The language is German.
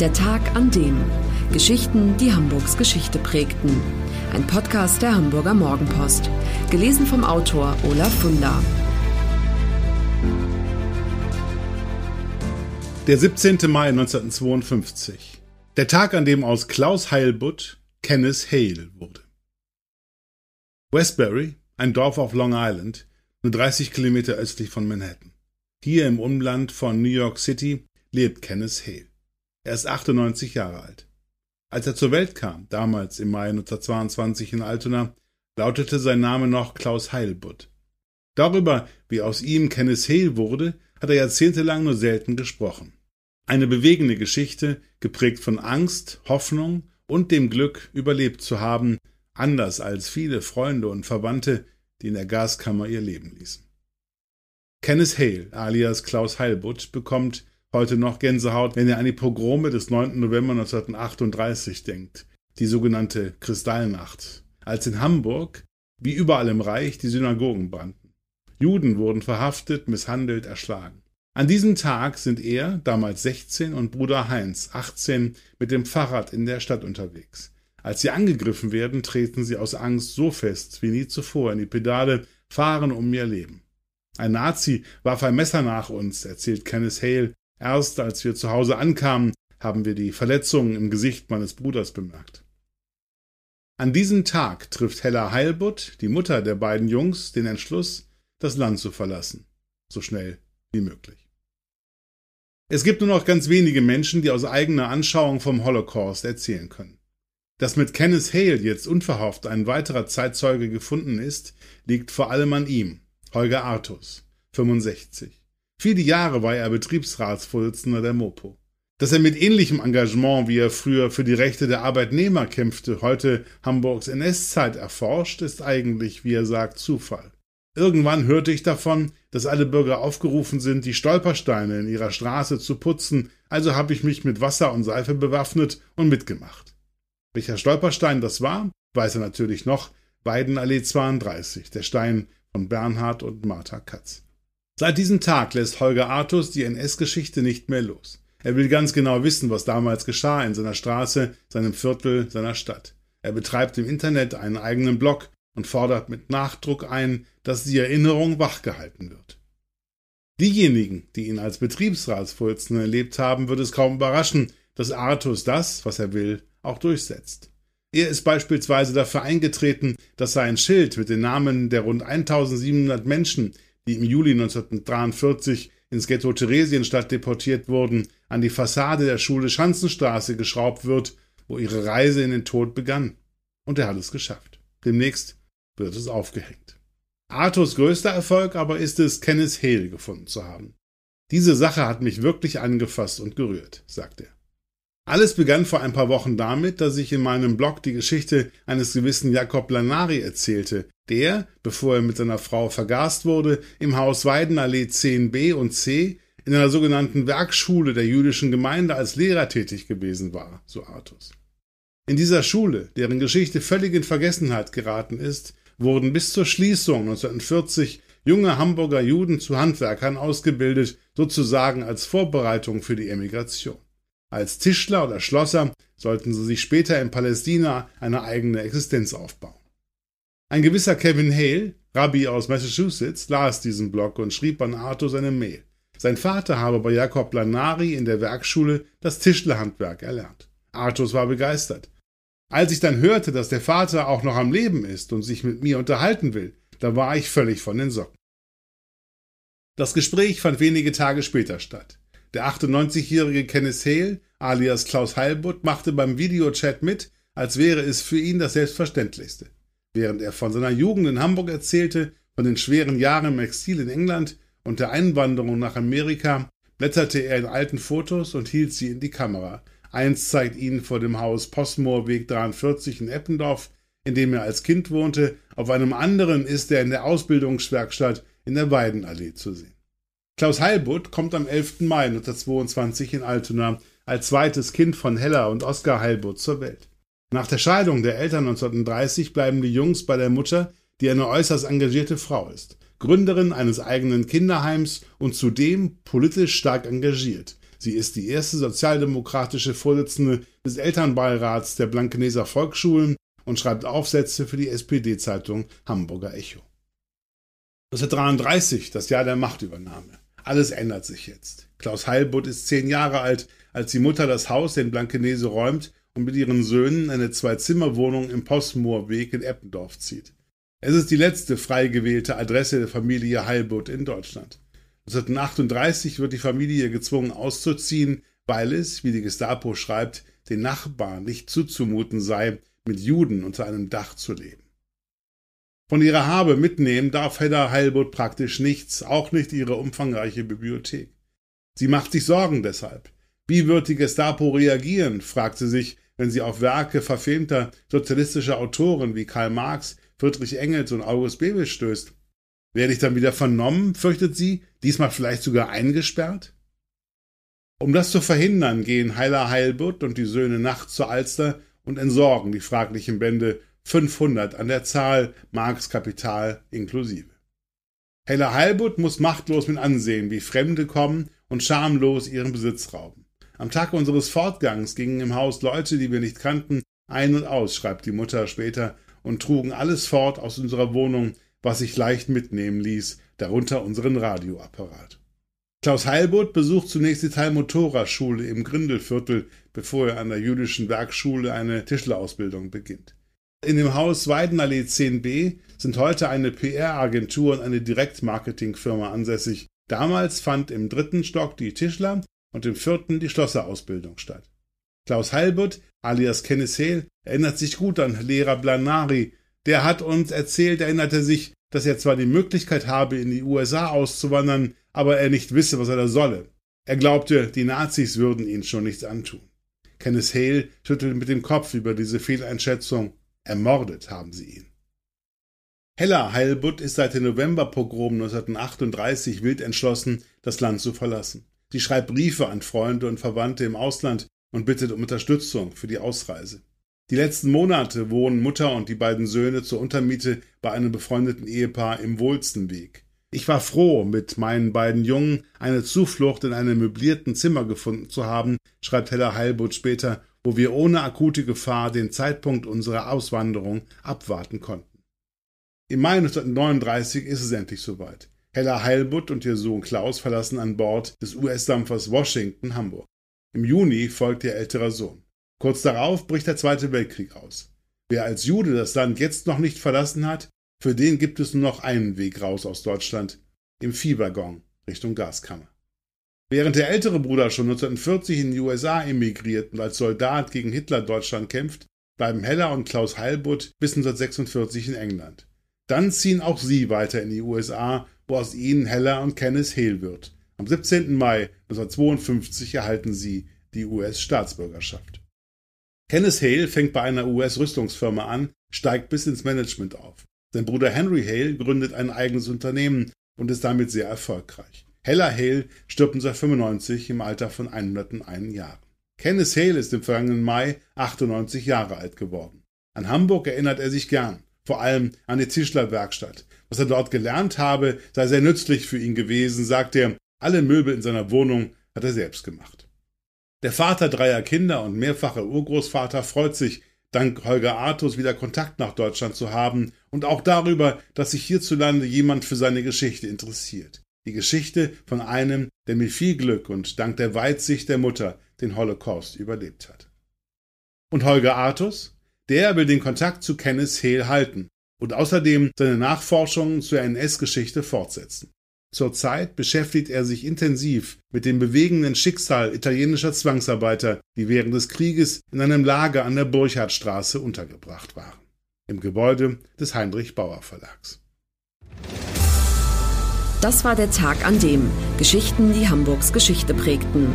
Der Tag an dem. Geschichten, die Hamburgs Geschichte prägten. Ein Podcast der Hamburger Morgenpost. Gelesen vom Autor Olaf Funder. Der 17. Mai 1952. Der Tag, an dem aus Klaus Heilbutt Kenneth Hale wurde. Westbury, ein Dorf auf Long Island, nur 30 Kilometer östlich von Manhattan. Hier im Umland von New York City lebt Kenneth Hale. Er ist 98 Jahre alt. Als er zur Welt kam, damals im Mai 1922 in Altona, lautete sein Name noch Klaus Heilbutt. Darüber, wie aus ihm Kenneth Hale wurde, hat er jahrzehntelang nur selten gesprochen. Eine bewegende Geschichte, geprägt von Angst, Hoffnung und dem Glück, überlebt zu haben, anders als viele Freunde und Verwandte, die in der Gaskammer ihr Leben ließen. Kenneth Hale, alias Klaus Heilbutt, bekommt heute noch Gänsehaut, wenn er an die Pogrome des 9. November 1938 denkt, die sogenannte Kristallnacht, als in Hamburg, wie überall im Reich, die Synagogen brannten. Juden wurden verhaftet, misshandelt, erschlagen. An diesem Tag sind er, damals 16, und Bruder Heinz, 18, mit dem Fahrrad in der Stadt unterwegs. Als sie angegriffen werden, treten sie aus Angst so fest wie nie zuvor in die Pedale, fahren um ihr Leben. Ein Nazi warf ein Messer nach uns, erzählt Kenneth Hale, Erst als wir zu Hause ankamen, haben wir die Verletzungen im Gesicht meines Bruders bemerkt. An diesem Tag trifft Hella Heilbutt, die Mutter der beiden Jungs, den Entschluss, das Land zu verlassen, so schnell wie möglich. Es gibt nur noch ganz wenige Menschen, die aus eigener Anschauung vom Holocaust erzählen können. Dass mit Kenneth Hale jetzt unverhofft ein weiterer Zeitzeuge gefunden ist, liegt vor allem an ihm, Holger Artus, 65. Viele Jahre war er Betriebsratsvorsitzender der Mopo. Dass er mit ähnlichem Engagement, wie er früher für die Rechte der Arbeitnehmer kämpfte, heute Hamburgs NS-Zeit erforscht, ist eigentlich, wie er sagt, Zufall. Irgendwann hörte ich davon, dass alle Bürger aufgerufen sind, die Stolpersteine in ihrer Straße zu putzen, also habe ich mich mit Wasser und Seife bewaffnet und mitgemacht. Welcher Stolperstein das war, weiß er natürlich noch, Weidenallee 32, der Stein von Bernhard und Martha Katz. Seit diesem Tag lässt Holger Artus die NS-Geschichte nicht mehr los. Er will ganz genau wissen, was damals geschah in seiner Straße, seinem Viertel, seiner Stadt. Er betreibt im Internet einen eigenen Blog und fordert mit Nachdruck ein, dass die Erinnerung wachgehalten wird. Diejenigen, die ihn als Betriebsratsvorsitzenden erlebt haben, wird es kaum überraschen, dass Artus das, was er will, auch durchsetzt. Er ist beispielsweise dafür eingetreten, dass sein Schild mit den Namen der rund 1700 Menschen, die im Juli 1943 ins Ghetto Theresienstadt deportiert wurden, an die Fassade der Schule Schanzenstraße geschraubt wird, wo ihre Reise in den Tod begann. Und er hat es geschafft. Demnächst wird es aufgehängt. Arthurs größter Erfolg aber ist es, Kenneth Hale gefunden zu haben. Diese Sache hat mich wirklich angefasst und gerührt, sagt er. Alles begann vor ein paar Wochen damit, dass ich in meinem Blog die Geschichte eines gewissen Jakob Lanari erzählte, der, bevor er mit seiner Frau vergast wurde, im Haus Weidenallee 10b und c in einer sogenannten Werkschule der jüdischen Gemeinde als Lehrer tätig gewesen war, so Artus. In dieser Schule, deren Geschichte völlig in Vergessenheit geraten ist, wurden bis zur Schließung 1940 junge Hamburger Juden zu Handwerkern ausgebildet, sozusagen als Vorbereitung für die Emigration. Als Tischler oder Schlosser sollten sie sich später in Palästina eine eigene Existenz aufbauen. Ein gewisser Kevin Hale, Rabbi aus Massachusetts, las diesen Blog und schrieb an Arthur seine Mail. Sein Vater habe bei Jakob Lanari in der Werkschule das Tischlerhandwerk erlernt. Arthur war begeistert. Als ich dann hörte, dass der Vater auch noch am Leben ist und sich mit mir unterhalten will, da war ich völlig von den Socken. Das Gespräch fand wenige Tage später statt. Der 98-jährige Kenneth Hale, alias Klaus Heilbutt, machte beim Videochat mit, als wäre es für ihn das Selbstverständlichste. Während er von seiner Jugend in Hamburg erzählte, von den schweren Jahren im Exil in England und der Einwanderung nach Amerika, blätterte er in alten Fotos und hielt sie in die Kamera. Eins zeigt ihn vor dem Haus Postmoorweg 43 in Eppendorf, in dem er als Kind wohnte, auf einem anderen ist er in der Ausbildungswerkstatt in der Weidenallee zu sehen. Klaus Heilbutt kommt am 11. Mai 1922 in Altona als zweites Kind von Hella und Oskar Heilbutt zur Welt. Nach der Scheidung der Eltern 1930 bleiben die Jungs bei der Mutter, die eine äußerst engagierte Frau ist, Gründerin eines eigenen Kinderheims und zudem politisch stark engagiert. Sie ist die erste sozialdemokratische Vorsitzende des Elternbeirats der Blankeneser Volksschulen und schreibt Aufsätze für die SPD-Zeitung Hamburger Echo. 1933, das Jahr der Machtübernahme. Alles ändert sich jetzt. Klaus Heilbutt ist zehn Jahre alt, als die Mutter das Haus in Blankenese räumt und mit ihren Söhnen eine Zwei-Zimmer-Wohnung im Postmoorweg in Eppendorf zieht. Es ist die letzte frei gewählte Adresse der Familie Heilbutt in Deutschland. 1938 wird die Familie gezwungen auszuziehen, weil es, wie die Gestapo schreibt, den Nachbarn nicht zuzumuten sei, mit Juden unter einem Dach zu leben. Von ihrer Habe mitnehmen darf Hedda Heilbutt praktisch nichts, auch nicht ihre umfangreiche Bibliothek. Sie macht sich Sorgen deshalb. Wie wird die Gestapo reagieren, fragt sie sich, wenn sie auf Werke verfemter sozialistischer Autoren wie Karl Marx, Friedrich Engels und August Bebel stößt. Werde ich dann wieder vernommen, fürchtet sie, diesmal vielleicht sogar eingesperrt? Um das zu verhindern, gehen Heiler Heilbutt und die Söhne nachts zur Alster und entsorgen die fraglichen Bände 500 an der Zahl, Markskapital inklusive. Hella Heilbutt muss machtlos mit ansehen, wie Fremde kommen und schamlos ihren Besitz rauben. Am Tag unseres Fortgangs gingen im Haus Leute, die wir nicht kannten, ein und aus, schreibt die Mutter später, und trugen alles fort aus unserer Wohnung, was sich leicht mitnehmen ließ, darunter unseren Radioapparat. Klaus Heilbutt besucht zunächst die Teilmotorerschule im Grindelviertel, bevor er an der jüdischen Werkschule eine Tischlerausbildung beginnt. In dem Haus Weidenallee 10b sind heute eine PR-Agentur und eine Direktmarketingfirma ansässig. Damals fand im dritten Stock die Tischler und im vierten die Schlosserausbildung statt. Klaus Heilbutt, alias Kenneth Hale, erinnert sich gut an Lehrer Blanari. Der hat uns erzählt, erinnerte sich, dass er zwar die Möglichkeit habe, in die USA auszuwandern, aber er nicht wisse, was er da solle. Er glaubte, die Nazis würden ihn schon nichts antun. Kenneth Hale schüttelte mit dem Kopf über diese Fehleinschätzung Ermordet haben sie ihn. Hella Heilbutt ist seit dem Novemberpogrom 1938 wild entschlossen, das Land zu verlassen. Sie schreibt Briefe an Freunde und Verwandte im Ausland und bittet um Unterstützung für die Ausreise. Die letzten Monate wohnen Mutter und die beiden Söhne zur Untermiete bei einem befreundeten Ehepaar im Wohlstenweg. Ich war froh, mit meinen beiden Jungen eine Zuflucht in einem möblierten Zimmer gefunden zu haben, schreibt Hella Heilbutt später wo wir ohne akute Gefahr den Zeitpunkt unserer Auswanderung abwarten konnten. Im Mai 1939 ist es endlich soweit. Hella Heilbutt und ihr Sohn Klaus verlassen an Bord des US-Dampfers Washington Hamburg. Im Juni folgt ihr älterer Sohn. Kurz darauf bricht der Zweite Weltkrieg aus. Wer als Jude das Land jetzt noch nicht verlassen hat, für den gibt es nur noch einen Weg raus aus Deutschland, im Viehwaggon Richtung Gaskammer. Während der ältere Bruder schon 1940 in die USA emigriert und als Soldat gegen Hitler-Deutschland kämpft, bleiben Hella und Klaus Heilbutt bis 1946 in England. Dann ziehen auch sie weiter in die USA, wo aus ihnen Hella und Kenneth Hale wird. Am 17. Mai 1952 erhalten sie die US-Staatsbürgerschaft. Kenneth Hale fängt bei einer US-Rüstungsfirma an, steigt bis ins Management auf. Sein Bruder Henry Hale gründet ein eigenes Unternehmen und ist damit sehr erfolgreich. Hella Hale stirbt 1995 im Alter von 101 Jahren. Kenneth Hale ist im vergangenen Mai 98 Jahre alt geworden. An Hamburg erinnert er sich gern, vor allem an die Tischlerwerkstatt. Was er dort gelernt habe, sei sehr nützlich für ihn gewesen, sagt er. Alle Möbel in seiner Wohnung hat er selbst gemacht. Der Vater dreier Kinder und mehrfacher Urgroßvater freut sich, dank Holger Artus wieder Kontakt nach Deutschland zu haben und auch darüber, dass sich hierzulande jemand für seine Geschichte interessiert. Die Geschichte von einem, der mit viel Glück und dank der Weitsicht der Mutter den Holocaust überlebt hat. Und Holger Artus? Der will den Kontakt zu Kenneth Hale halten und außerdem seine Nachforschungen zur NS-Geschichte fortsetzen. Zurzeit beschäftigt er sich intensiv mit dem bewegenden Schicksal italienischer Zwangsarbeiter, die während des Krieges in einem Lager an der Burchardstraße untergebracht waren, im Gebäude des Heinrich Bauer Verlags. Das war der Tag an dem Geschichten, die Hamburgs Geschichte prägten.